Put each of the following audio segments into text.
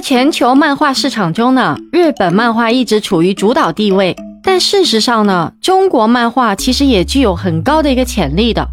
在全球漫画市场中呢，日本漫画一直处于主导地位。但事实上呢，中国漫画其实也具有很高的一个潜力的。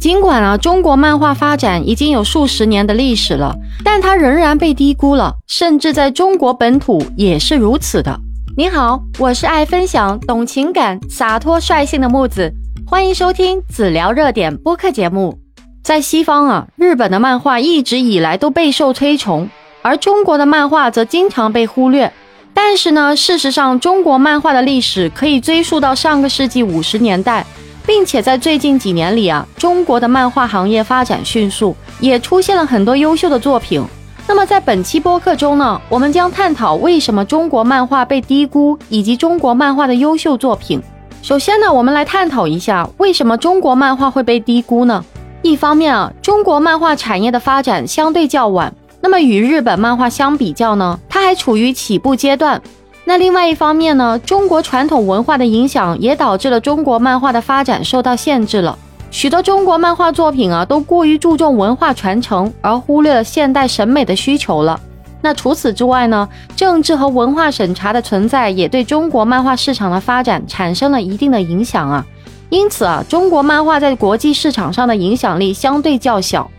尽管啊，中国漫画发展已经有数十年的历史了，但它仍然被低估了，甚至在中国本土也是如此的。你好，我是爱分享、懂情感、洒脱率性的木子，欢迎收听子聊热点播客节目。在西方啊，日本的漫画一直以来都备受推崇，而中国的漫画则经常被忽略。但是呢，事实上，中国漫画的历史可以追溯到上个世纪五十年代，并且在最近几年里啊，中国的漫画行业发展迅速，也出现了很多优秀的作品。那么在本期播客中呢，我们将探讨为什么中国漫画被低估，以及中国漫画的优秀作品。首先呢，我们来探讨一下为什么中国漫画会被低估呢？一方面啊，中国漫画产业的发展相对较晚，那么与日本漫画相比较呢，它还处于起步阶段。那另外一方面呢，中国传统文化的影响也导致了中国漫画的发展受到限制了。许多中国漫画作品啊，都过于注重文化传承，而忽略了现代审美的需求了。那除此之外呢，政治和文化审查的存在也对中国漫画市场的发展产生了一定的影响啊。因此啊，中国漫画在国际市场上的影响力相对较小。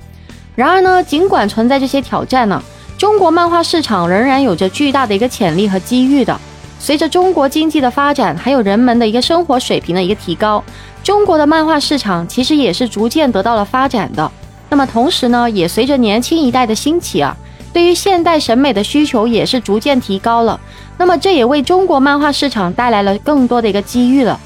然而呢，尽管存在这些挑战呢，中国漫画市场仍然有着巨大的一个潜力和机遇的。随着中国经济的发展，还有人们的一个生活水平的一个提高，中国的漫画市场其实也是逐渐得到了发展的。那么同时呢，也随着年轻一代的兴起啊，对于现代审美的需求也是逐渐提高了。那么这也为中国漫画市场带来了更多的一个机遇了。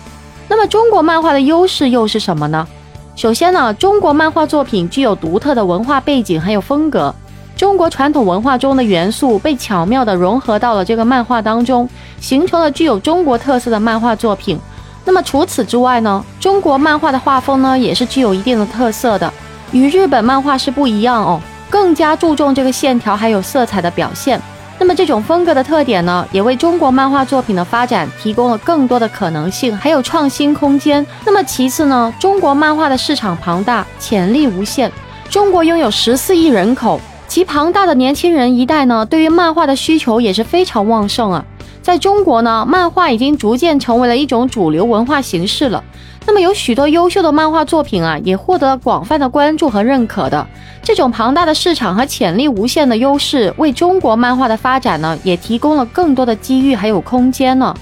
那么中国漫画的优势又是什么呢？首先呢，中国漫画作品具有独特的文化背景还有风格，中国传统文化中的元素被巧妙地融合到了这个漫画当中，形成了具有中国特色的漫画作品。那么除此之外呢，中国漫画的画风呢也是具有一定的特色的，与日本漫画是不一样哦，更加注重这个线条还有色彩的表现。那么这种风格的特点呢，也为中国漫画作品的发展提供了更多的可能性，还有创新空间。那么其次呢，中国漫画的市场庞大，潜力无限。中国拥有十四亿人口，其庞大的年轻人一代呢，对于漫画的需求也是非常旺盛啊。在中国呢，漫画已经逐渐成为了一种主流文化形式了。那么有许多优秀的漫画作品啊，也获得了广泛的关注和认可的。这种庞大的市场和潜力无限的优势，为中国漫画的发展呢，也提供了更多的机遇还有空间呢。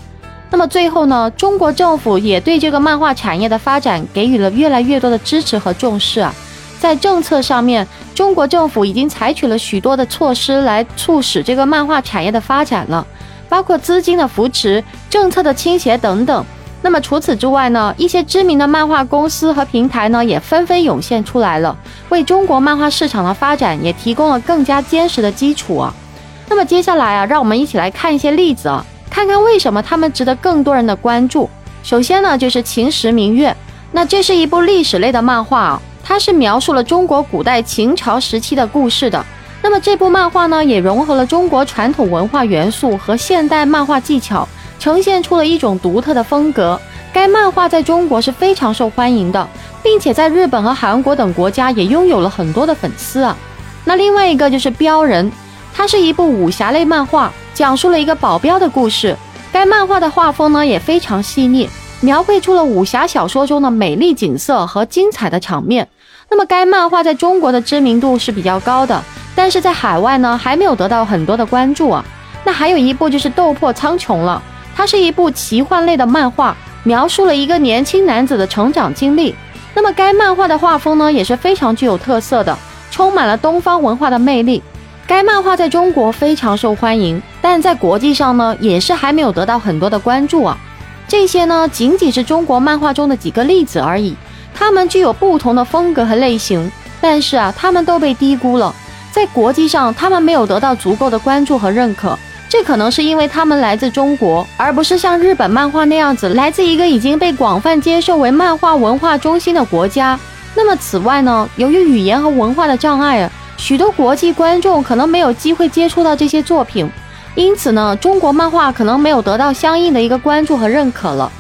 那么最后呢，中国政府也对这个漫画产业的发展给予了越来越多的支持和重视啊。在政策上面，中国政府已经采取了许多的措施来促使这个漫画产业的发展了，包括资金的扶持、政策的倾斜等等。那么除此之外呢，一些知名的漫画公司和平台呢，也纷纷涌现出来了，为中国漫画市场的发展也提供了更加坚实的基础啊。那么接下来啊，让我们一起来看一些例子啊，看看为什么他们值得更多人的关注。首先呢，就是《秦时明月》，那这是一部历史类的漫画啊，它是描述了中国古代秦朝时期的故事的。那么这部漫画呢，也融合了中国传统文化元素和现代漫画技巧。呈现出了一种独特的风格。该漫画在中国是非常受欢迎的，并且在日本和韩国等国家也拥有了很多的粉丝啊。那另外一个就是《镖人》，它是一部武侠类漫画，讲述了一个保镖的故事。该漫画的画风呢也非常细腻，描绘出了武侠小说中的美丽景色和精彩的场面。那么该漫画在中国的知名度是比较高的，但是在海外呢还没有得到很多的关注啊。那还有一部就是《斗破苍穹》了。它是一部奇幻类的漫画，描述了一个年轻男子的成长经历。那么该漫画的画风呢也是非常具有特色的，充满了东方文化的魅力。该漫画在中国非常受欢迎，但在国际上呢也是还没有得到很多的关注啊。这些呢仅仅是中国漫画中的几个例子而已，它们具有不同的风格和类型，但是啊它们都被低估了，在国际上他们没有得到足够的关注和认可。这可能是因为他们来自中国，而不是像日本漫画那样子来自一个已经被广泛接受为漫画文化中心的国家。那么，此外呢，由于语言和文化的障碍，许多国际观众可能没有机会接触到这些作品，因此呢，中国漫画可能没有得到相应的一个关注和认可了。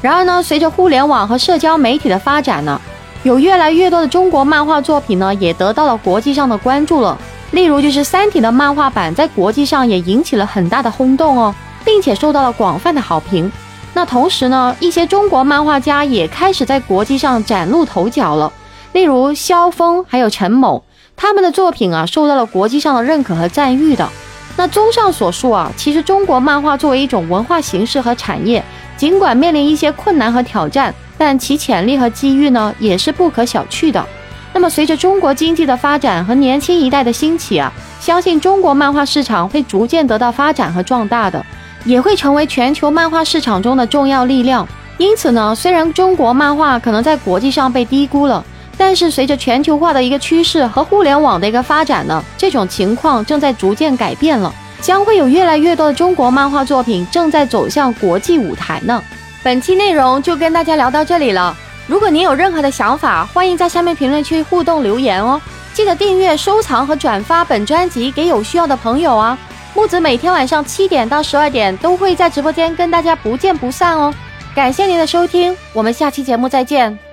然而呢，随着互联网和社交媒体的发展呢，有越来越多的中国漫画作品呢，也得到了国际上的关注了。例如就是《三体》的漫画版在国际上也引起了很大的轰动哦，并且受到了广泛的好评。那同时呢，一些中国漫画家也开始在国际上崭露头角了，例如萧峰还有陈某，他们的作品啊受到了国际上的认可和赞誉的。那综上所述啊，其实中国漫画作为一种文化形式和产业，尽管面临一些困难和挑战，但其潜力和机遇呢也是不可小觑的。那么随着中国经济的发展和年轻一代的兴起啊，相信中国漫画市场会逐渐得到发展和壮大的。也会成为全球漫画市场中的重要力量。因此呢，虽然中国漫画可能在国际上被低估了，但是随着全球化的一个趋势和互联网的一个发展呢，这种情况正在逐渐改变了，将会有越来越多的中国漫画作品正在走向国际舞台呢。本期内容就跟大家聊到这里了。如果您有任何的想法，欢迎在下面评论区互动留言哦。记得订阅、收藏和转发本专辑给有需要的朋友啊。木子每天晚上七点到十二点都会在直播间跟大家不见不散哦，感谢您的收听，我们下期节目再见。